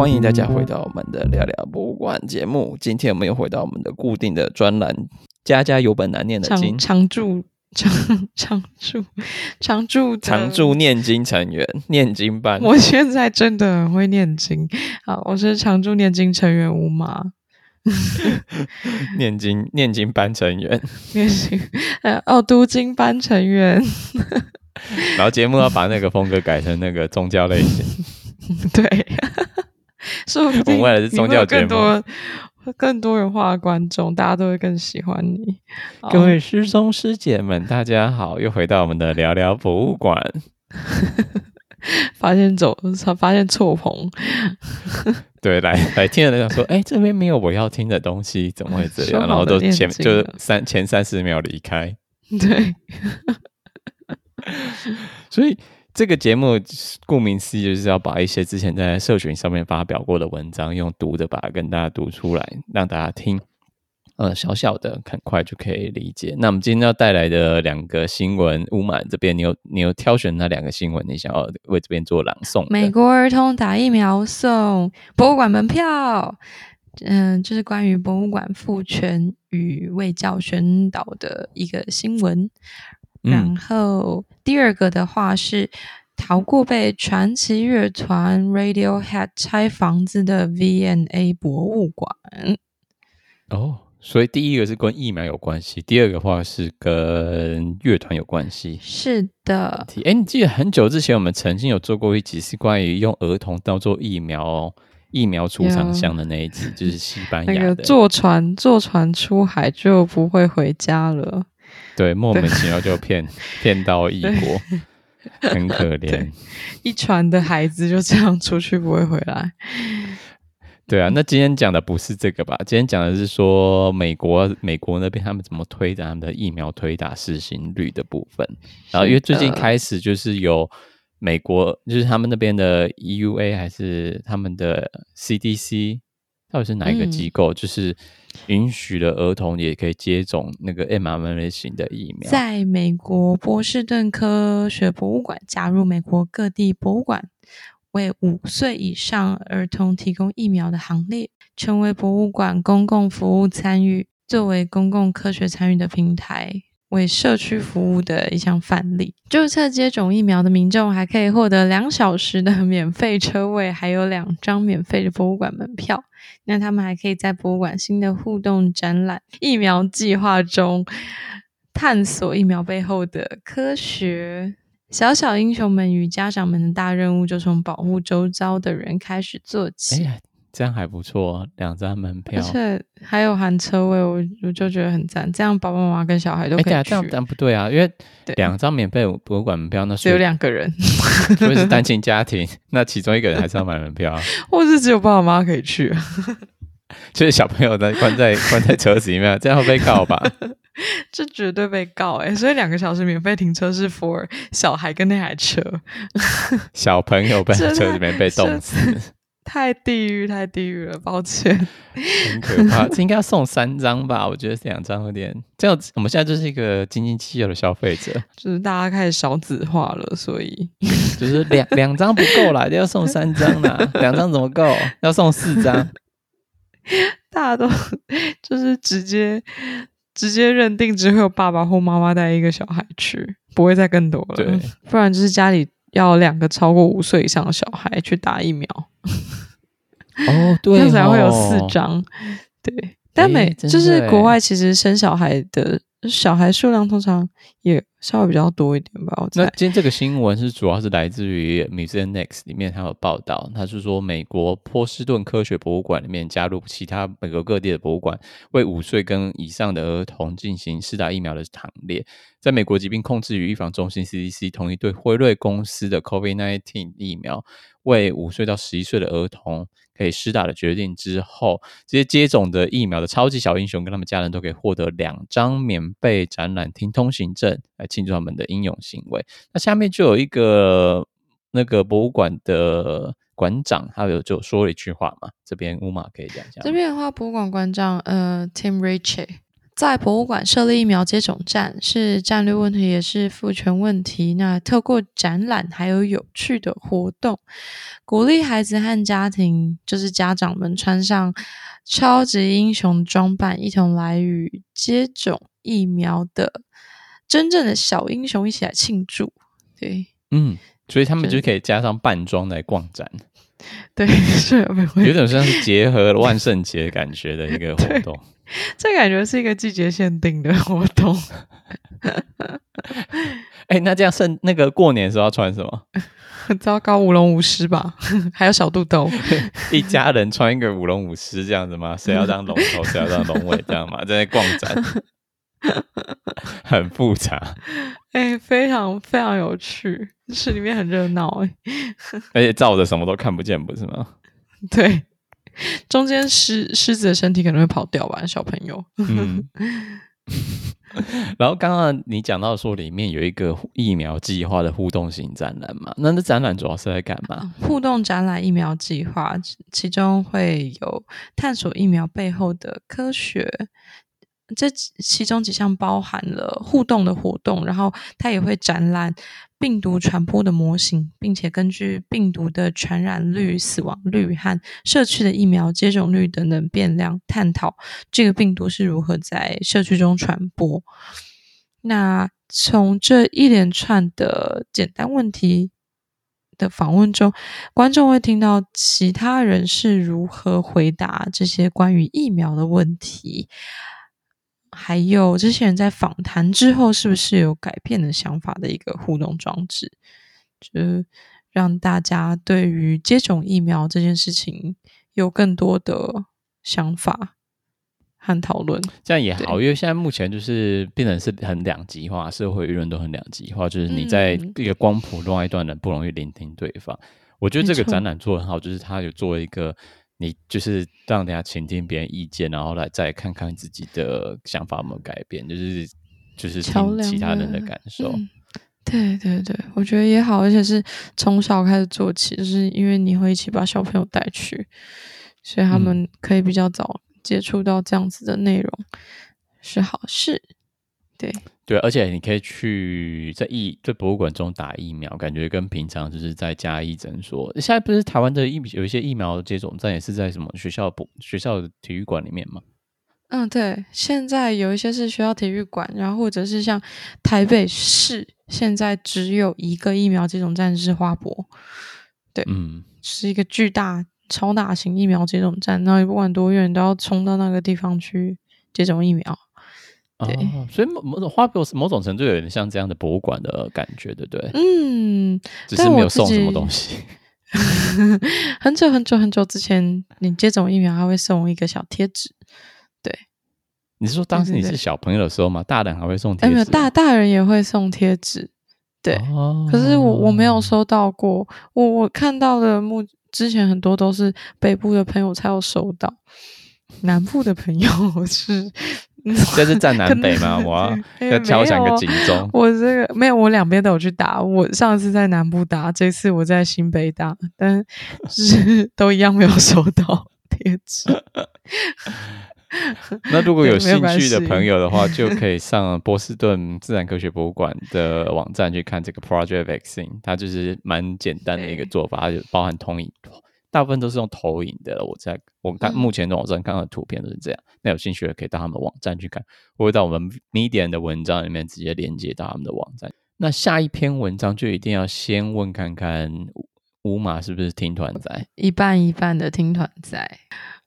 欢迎大家回到我们的聊聊博物馆节目。今天我们又回到我们的固定的专栏，家家有本难念的经，常驻常 常驻常驻常驻念经成员，念经班。我现在真的很会念经。好，我是常驻念经成员吴马，念经念经班成员，念经 呃哦读经班成员。然后节目要把那个风格改成那个宗教类型。对，说不定我们为了是宗教节目，更多更多元化的观众，大家都会更喜欢你。各位师兄师姐们，大家好，又回到我们的聊聊博物馆。发现走，发现错棚。对，来来听的人想说，哎，这边没有我要听的东西，怎么会这样？然后都前就三前三十秒离开。对，所以。这个节目顾名思义就是要把一些之前在社群上面发表过的文章，用读的把它跟大家读出来，让大家听。呃，小小的很快就可以理解。那我们今天要带来的两个新闻，乌马这边你有你有挑选那两个新闻，你想要为这边做朗诵？美国儿童打疫苗送博物馆门票，嗯、就是关于博物馆赋权与卫教宣导的一个新闻。然后、嗯、第二个的话是逃过被传奇乐团 Radiohead 拆房子的 V&A 博物馆。哦，所以第一个是跟疫苗有关系，第二个话是跟乐团有关系。是的。哎，你记得很久之前我们曾经有做过一集是关于用儿童当做疫苗疫苗出厂箱的那一集，就是西班牙的那个坐船坐船出海就不会回家了。对，莫名其妙就骗 骗到异国，很可 怜。一船的孩子就这样出去不会回来。对啊，那今天讲的不是这个吧？今天讲的是说美国美国那边他们怎么推展他们的疫苗推打施行率的部分。然后因为最近开始就是有美国，就是他们那边的 EUA 还是他们的 CDC，到底是哪一个机构？嗯、就是。允许的儿童也可以接种那个 mRNA 型的疫苗。在美国波士顿科学博物馆加入美国各地博物馆为五岁以上儿童提供疫苗的行列，成为博物馆公共服务参与作为公共科学参与的平台，为社区服务的一项范例。注册接种疫苗的民众还可以获得两小时的 免费车位，还有两张免费的博物馆门票。那他们还可以在博物馆新的互动展览“疫苗计划”中探索疫苗背后的科学。小小英雄们与家长们的大任务就从保护周遭的人开始做起。这样还不错，两张门票，而且还有含车位，我我就觉得很赞。这样爸爸妈妈跟小孩都可以去。哎，这样这样不对啊，因为两张免费博物馆门票，那只有两个人，因为是单亲家庭，那其中一个人还是要买门票，或是只有爸爸妈妈可以去，就是小朋友在关在关在车子里面，这样会被告吧？这绝对被告哎！所以两个小时免费停车是 for 小孩跟那台车，小朋友在车里面被冻死。太地狱，太地狱了，抱歉，很可怕。这应该要送三张吧？我觉得两张有点这样。我们现在就是一个斤斤计较的消费者，就是大家开始少子化了，所以 就是两两张不够啦，要送三张啦。两张怎么够？要送四张。大家都就是直接直接认定只会有爸爸或妈妈带一个小孩去，不会再更多了。对，不然就是家里要两个超过五岁以上的小孩去打疫苗。哦，对哦，这样才会有四张，对。但每就是国外，其实生小孩的小孩数量通常也稍微比较多一点吧。我猜。那今天这个新闻是主要是来自于 Museum Next 里面，它有报道，它是说美国波士顿科学博物馆里面加入其他美国各地的博物馆，为五岁跟以上的儿童进行施打疫苗的行列。在美国疾病控制与预防中心 CDC 同意对辉瑞公司的 COVID-19 疫苗。为五岁到十一岁的儿童可被施打的决定之后，这些接种的疫苗的超级小英雄跟他们家人都可以获得两张免费展览厅通行证，来庆祝他们的英勇行为。那下面就有一个那个博物馆的馆长，他有就说了一句话嘛，这边乌马可以讲一下。这边的话，博物馆馆长呃，Tim Ritchie。在博物馆设立疫苗接种站是战略问题，也是赋权问题。那透过展览还有有趣的活动，鼓励孩子和家庭，就是家长们穿上超级英雄装扮，一同来与接种疫苗的真正的小英雄一起来庆祝。对，嗯，所以他们就可以加上扮装来逛展。对，是有点像是结合万圣节感觉的一个活动。这感觉是一个季节限定的活动。哎、欸，那这样圣那个过年时候要穿什么？很 糟糕，舞龙舞狮吧，还有小肚兜。一家人穿一个舞龙舞狮这样子吗？谁要当龙头，谁要当龙尾这样吗？在那逛展，很复杂。哎、欸，非常非常有趣，市里面很热闹哎。而且照着什么都看不见，不是吗？对。中间狮狮子的身体可能会跑掉吧，小朋友。嗯。然后刚刚你讲到说里面有一个疫苗计划的互动型展览嘛？那那展览主要是在干嘛？互动展览疫苗计划，其中会有探索疫苗背后的科学。这其中几项包含了互动的活动，然后它也会展览病毒传播的模型，并且根据病毒的传染率、死亡率和社区的疫苗接种率等等变量，探讨这个病毒是如何在社区中传播。那从这一连串的简单问题的访问中，观众会听到其他人是如何回答这些关于疫苗的问题。还有这些人在访谈之后是不是有改变的想法的一个互动装置，就是让大家对于接种疫苗这件事情有更多的想法和讨论。这样也好，因为现在目前就是变成是很两极化，社会舆论都很两极化，就是你在一个光谱另外一段人不容易聆听对方。我觉得这个展览做得很好，就是他有做一个。你就是让大家倾听别人意见，然后来再看看自己的想法有没有改变，就是就是听其他人的感受。嗯、对对对，我觉得也好，而且是从小开始做起，就是因为你会一起把小朋友带去，所以他们可以比较早接触到这样子的内容，嗯、是好事。对对，而且你可以去在疫在博物馆中打疫苗，感觉跟平常就是在家医诊所。现在不是台湾的疫有一些疫苗接种站也是在什么学校博学校的体育馆里面吗？嗯，对，现在有一些是学校体育馆，然后或者是像台北市现在只有一个疫苗接种站是花博，对，嗯，是一个巨大超大型疫苗接种站，然后不管多远都要冲到那个地方去接种疫苗。对、哦，所以某某种花博某种程度有点像这样的博物馆的感觉，对不对？嗯，只是没有送什么东西。很久很久很久之前，你接种疫苗还会送一个小贴纸。对，你是说当时你是小朋友的时候吗？大人还会送贴纸？哎，没有，大大人也会送贴纸。对，哦、可是我我没有收到过。我我看到的目之前很多都是北部的朋友才有收到，南部的朋友 是。这是站南北吗？我要要敲响个警钟。我这个没有，我两边都有去打。我上次在南部打，这次我在新北打，但是都一样没有收到贴纸。那如果有兴趣的朋友的话，就可以上波士顿自然科学博物馆的网站去看这个 Project Vaccine。它就是蛮简单的一个做法，它就包含通影。大部分都是用投影的，我在我看目前的网站看到的图片都是这样。嗯、那有兴趣的可以到他们网站去看，或者到我们 Medium 的文章里面直接连接到他们的网站。那下一篇文章就一定要先问看看乌马是不是听团仔，一半一半的听团仔。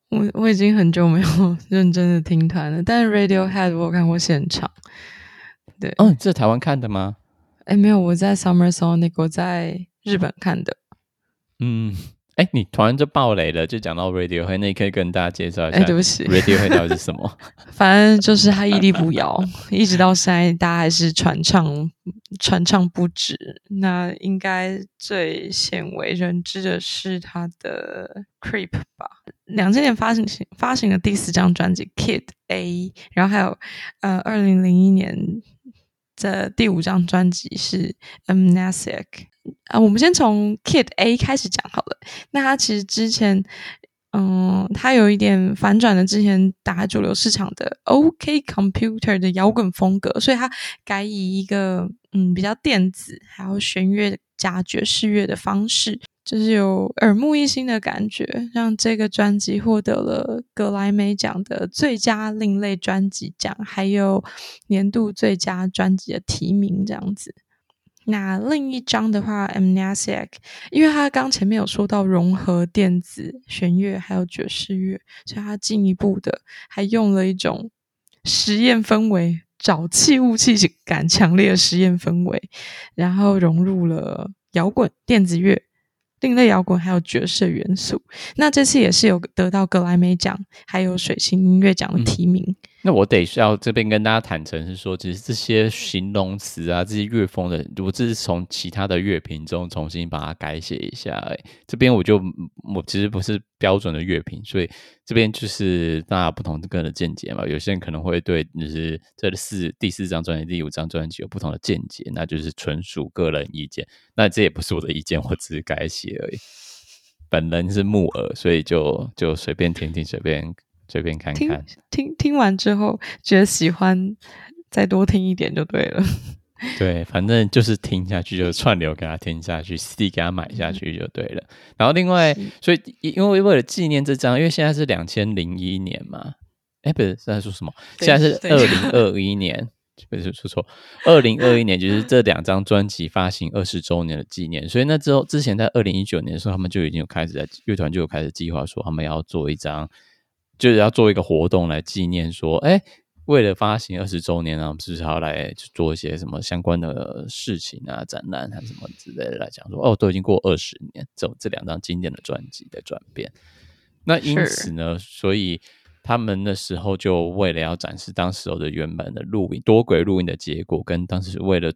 我我已经很久没有 认真的听团了，但是 Radiohead 我有看过现场。对，嗯，这是台湾看的吗？哎，没有，我在 Summer Sonic，我在日本看的。嗯。哎，你突然就爆雷了，就讲到 Radiohead，那你可以跟大家介绍一下。哎，对不起，Radiohead 到底是什么？反正就是他屹立不摇，一直到现在，大家还是传唱传唱不止。那应该最鲜为人知的是他的 Creep 吧？两千年发行发行的第四张专辑 Kid A，然后还有呃，二零零一年的第五张专辑是 Amnesic。啊，我们先从 Kid A 开始讲好了。那他其实之前嗯，他有一点反转了之前打主流市场的 OK Computer 的摇滚风格，所以他改以一个嗯比较电子还有弦乐加爵士乐的方式，就是有耳目一新的感觉，让这个专辑获得了格莱美奖的最佳另类专辑奖，还有年度最佳专辑的提名，这样子。那另一张的话，Amnesiac，因为他刚前面有说到融合电子弦乐还有爵士乐，所以他进一步的还用了一种实验氛围，沼气雾气感强烈的实验氛围，然后融入了摇滚、电子乐、另类摇滚还有爵士元素。那这次也是有得到格莱美奖还有水星音乐奖的提名。那我得需要这边跟大家坦诚是说，其实这些形容词啊，这些乐风的，我只是从其他的乐评中重新把它改写一下，哎，这边我就我其实不是标准的乐评，所以这边就是大家不同的个人的见解嘛。有些人可能会对就是这四第四张专辑、第五张专辑有不同的见解，那就是纯属个人意见。那这也不是我的意见，我只是改写而已。本人是木耳，所以就就随便听听，随便。随便看看，听听听完之后觉得喜欢，再多听一点就对了。对，反正就是听下去，就是串流给他听下去，CD 给他买下去就对了。嗯、然后另外，所以因为为了纪念这张，因为现在是两千零一年嘛，哎，不是在说什么？现在是二零 二一年，不是说错，二零二一年就是这两张专辑发行二十周年的纪念。所以那之后，之前在二零一九年的时候，他们就已经有开始在乐团就有开始计划说，他们要做一张。就是要做一个活动来纪念，说，哎，为了发行二十周年啊，我们是不是要来做一些什么相关的事情啊、展览啊什么之类的来讲说，哦，都已经过二十年，这这两张经典的专辑的转变。那因此呢，所以他们那时候就为了要展示当时候的原本的录音多轨录音的结果，跟当时为了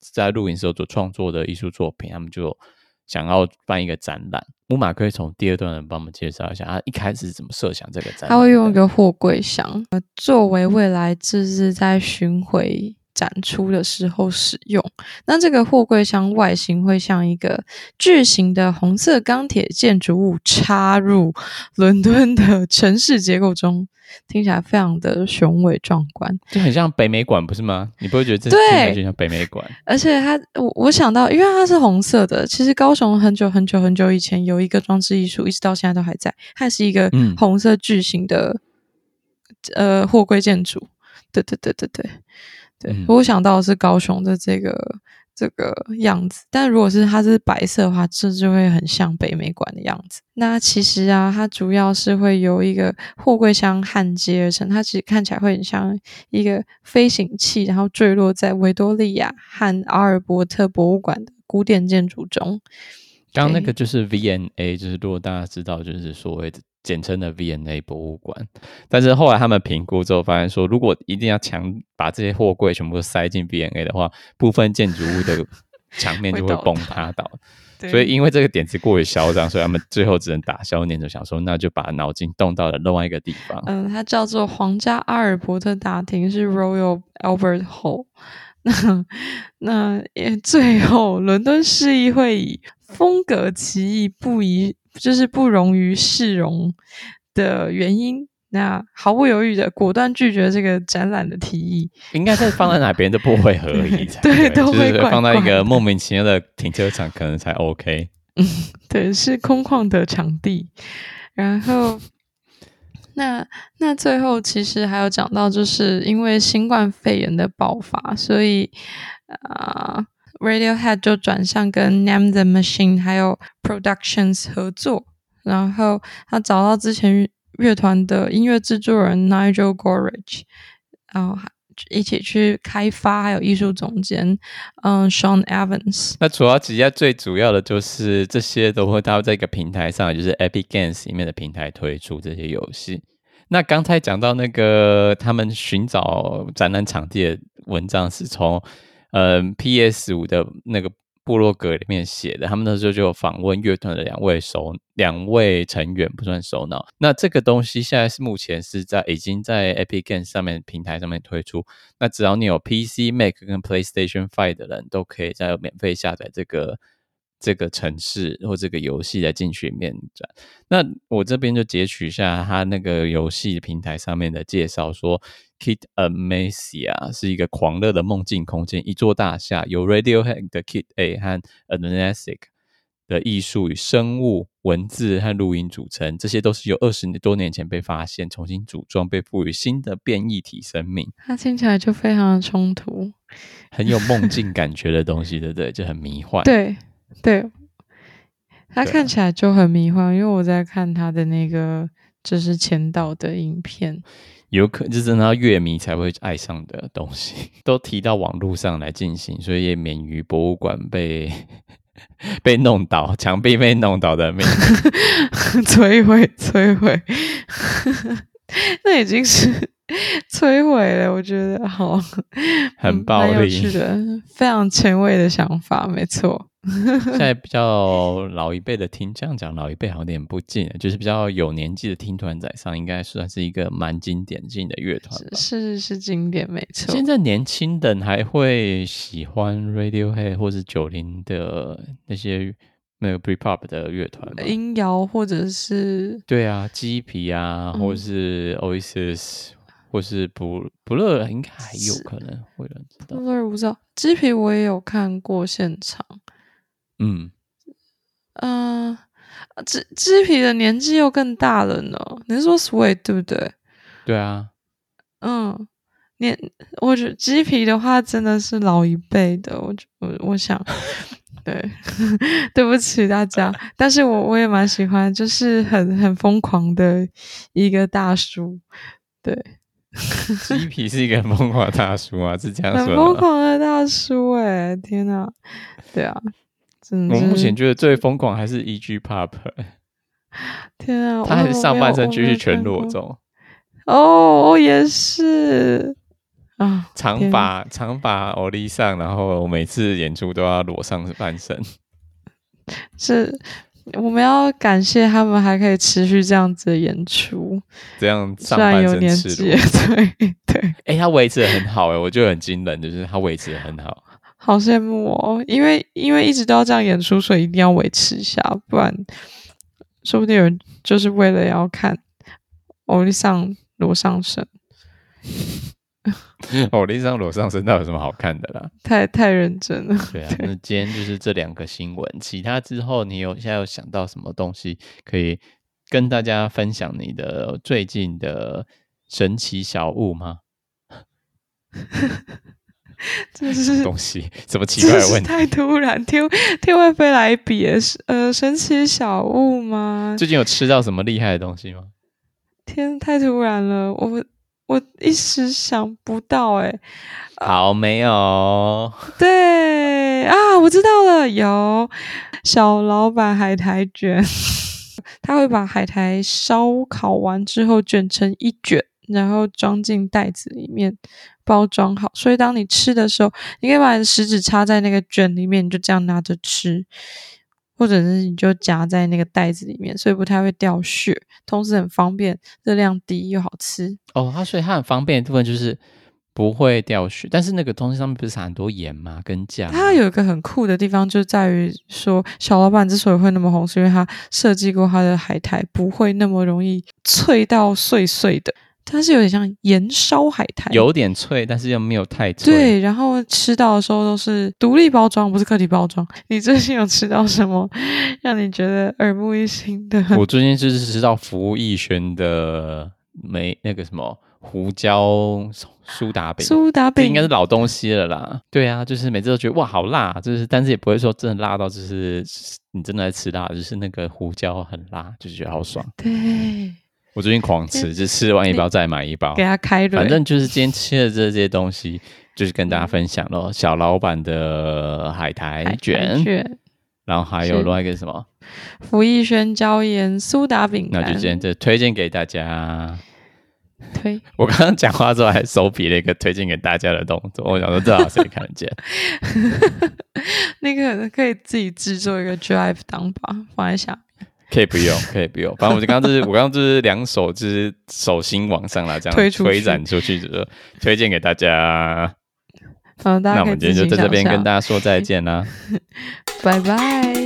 在录音时候所创作的艺术作品，他们就。想要办一个展览，木马可以从第二段人帮我们介绍一下，他一开始是怎么设想这个展览？他会用一个货柜箱，作为未来这是在巡回展出的时候使用。那这个货柜箱外形会像一个巨型的红色钢铁建筑物插入伦敦的城市结构中。听起来非常的雄伟壮观，就很像北美馆，不是吗？你不会觉得这听起来就像北美馆？而且它，我我想到，因为它是红色的，其实高雄很久很久很久以前有一个装置艺术，一直到现在都还在，它是一个红色巨型的、嗯、呃货柜建筑。对对对对对对，嗯、我想到的是高雄的这个。这个样子，但如果是它是白色的话，这就会很像北美馆的样子。那其实啊，它主要是会由一个货柜箱焊接而成，它其实看起来会很像一个飞行器，然后坠落在维多利亚和阿尔伯特博物馆的古典建筑中。刚刚那个就是 VNA，就是如果大家知道，就是所谓的。简称的 VNA 博物馆，但是后来他们评估之后发现说，如果一定要强把这些货柜全部塞进 VNA 的话，部分建筑物的 墙面就会崩塌倒。所以因为这个点子过于嚣张，所以他们最后只能打消念头，想说那就把脑筋动到了另外一个地方。嗯，它叫做皇家阿尔伯特大厅，是 Royal Albert Hall。那那也最后，伦敦市议会以风格奇异不宜。就是不容于市容的原因，那毫不犹豫的果断拒绝这个展览的提议。应该是放在哪边都不会合理，对，都会放在一个莫名其妙的停车场，可能才 OK。嗯，对，是空旷的场地。然后，那那最后其实还有讲到，就是因为新冠肺炎的爆发，所以啊。呃 Radiohead 就转向跟 Name the Machine 还有 Productions 合作，然后他找到之前乐团的音乐制作人 Nigel g o r i c h 然后一起去开发，还有艺术总监嗯 Sean Evans。那主要几家最主要的就是这些都会到这个平台上，就是 Epic Games 里面的平台推出这些游戏。那刚才讲到那个他们寻找展览场地的文章是从。嗯，PS 五的那个部落格里面写的，他们那时候就有访问乐团的两位首两位成员，不算首脑。那这个东西现在是目前是在已经在 Epic Games 上面平台上面推出。那只要你有 PC、Mac 跟 PlayStation Five 的人都可以在免费下载这个这个城市或这个游戏在进去里面转。那我这边就截取一下他那个游戏平台上面的介绍，说 Kid Amnesia 是一个狂热的梦境空间，一座大厦由 Radiohead 的 Kid A 和 Amnesiac 的艺术与生物、文字和录音组成，这些都是由二十多年前被发现、重新组装、被赋予新的变异体生命。它听起来就非常的冲突，很有梦境感觉的东西，对不对？就很迷幻。对对，他看起来就很迷幻，因为我在看他的那个就是前导的影片，有可能就是真的要乐迷才会爱上的东西，都提到网络上来进行，所以也免于博物馆被。被弄倒，墙壁被弄倒的命，摧毁，摧毁，那已经是摧毁了。我觉得好，很暴力，是的，非常前卫的想法，没错。现在比较老一辈的听，这样讲老一辈好像有点不敬，就是比较有年纪的听团仔上，应该算是一个蛮经典性的乐团。是是，是经典，没错。现在年轻人还会喜欢 Radiohead 或是九零的那些那个 Britpop 的乐团吗？音摇或者是对啊，鸡皮啊，或者是 Oasis、嗯、或是不不乐应该还有可能会有人知道。Blur 不知道，鸡皮我也有看过现场。嗯，嗯、呃，鸡鸡皮的年纪又更大了呢。你是说 Sweet 对不对？对啊，嗯，年我觉得鸡皮的话真的是老一辈的。我我我想，对，对不起大家，但是我我也蛮喜欢，就是很很疯狂的一个大叔。对，鸡皮是一个很疯狂的大叔啊，是这样 说的。很疯狂的大叔哎、欸，天哪，对啊。我目前觉得最疯狂还是 Iggy Pop，天啊，他还是上半身继续全裸中。哦，我也是啊，长发长发欧丽上，然后我每次演出都要裸上半身。是，我们要感谢他们还可以持续这样子的演出，这样上半身赤裸，对对。哎、欸，他维持的很好哎、欸，我觉得很惊人，就是他维持的很好。好羡慕哦，因为因为一直都要这样演出，所以一定要维持一下，不然说不定有人就是为了要看欧丽桑裸上身。欧丽桑裸上身，到底有什么好看的啦？太太认真了。对啊，那今天就是这两个新闻，其他之后你有现在有想到什么东西可以跟大家分享？你的最近的神奇小物吗？这是东西，什么奇怪的问题？太突然，天天外飞来笔，是呃神奇小物吗？最近有吃到什么厉害的东西吗？天，太突然了，我我一时想不到哎。好，没有。对啊，我知道了，有小老板海苔卷，他会把海苔烧烤完之后卷成一卷。然后装进袋子里面，包装好。所以当你吃的时候，你可以把食指插在那个卷里面，你就这样拿着吃，或者是你就夹在那个袋子里面，所以不太会掉屑，同时很方便，热量低又好吃。哦，它所以它很方便的部分就是不会掉屑，但是那个东西上面不是撒很多盐吗？跟酱？它有一个很酷的地方，就在于说小老板之所以会那么红，是因为他设计过他的海苔不会那么容易脆到碎碎的。它是有点像盐烧海苔，有点脆，但是又没有太脆。对，然后吃到的时候都是独立包装，不是个体包装。你最近有吃到什么让你觉得耳目一新的？我最近就是吃到福义轩的没那个什么胡椒苏打饼，苏打饼应该是老东西了啦。对啊，就是每次都觉得哇好辣，就是但是也不会说真的辣到就是你真的在吃辣，就是那个胡椒很辣，就是觉得好爽。对。我最近狂吃，就吃完一包再买一包，给他开了。反正就是今天吃的这些东西，就是跟大家分享咯。小老板的海苔卷，卷然后还有另外一个什么福益轩椒盐苏打饼干，那就今天就推荐给大家。推，我刚刚讲话之后还手比了一个推荐给大家的动作，我想说这好谁看得见？那个可以自己制作一个 drive 档吧，放在下。可以不用，可以不用。反正我就刚刚就是，我刚刚就是两手就是手心往上啦，这样推展出去，就是推荐给大家。好，大家那我们今天就在这边跟大家说再见啦，拜拜。拜。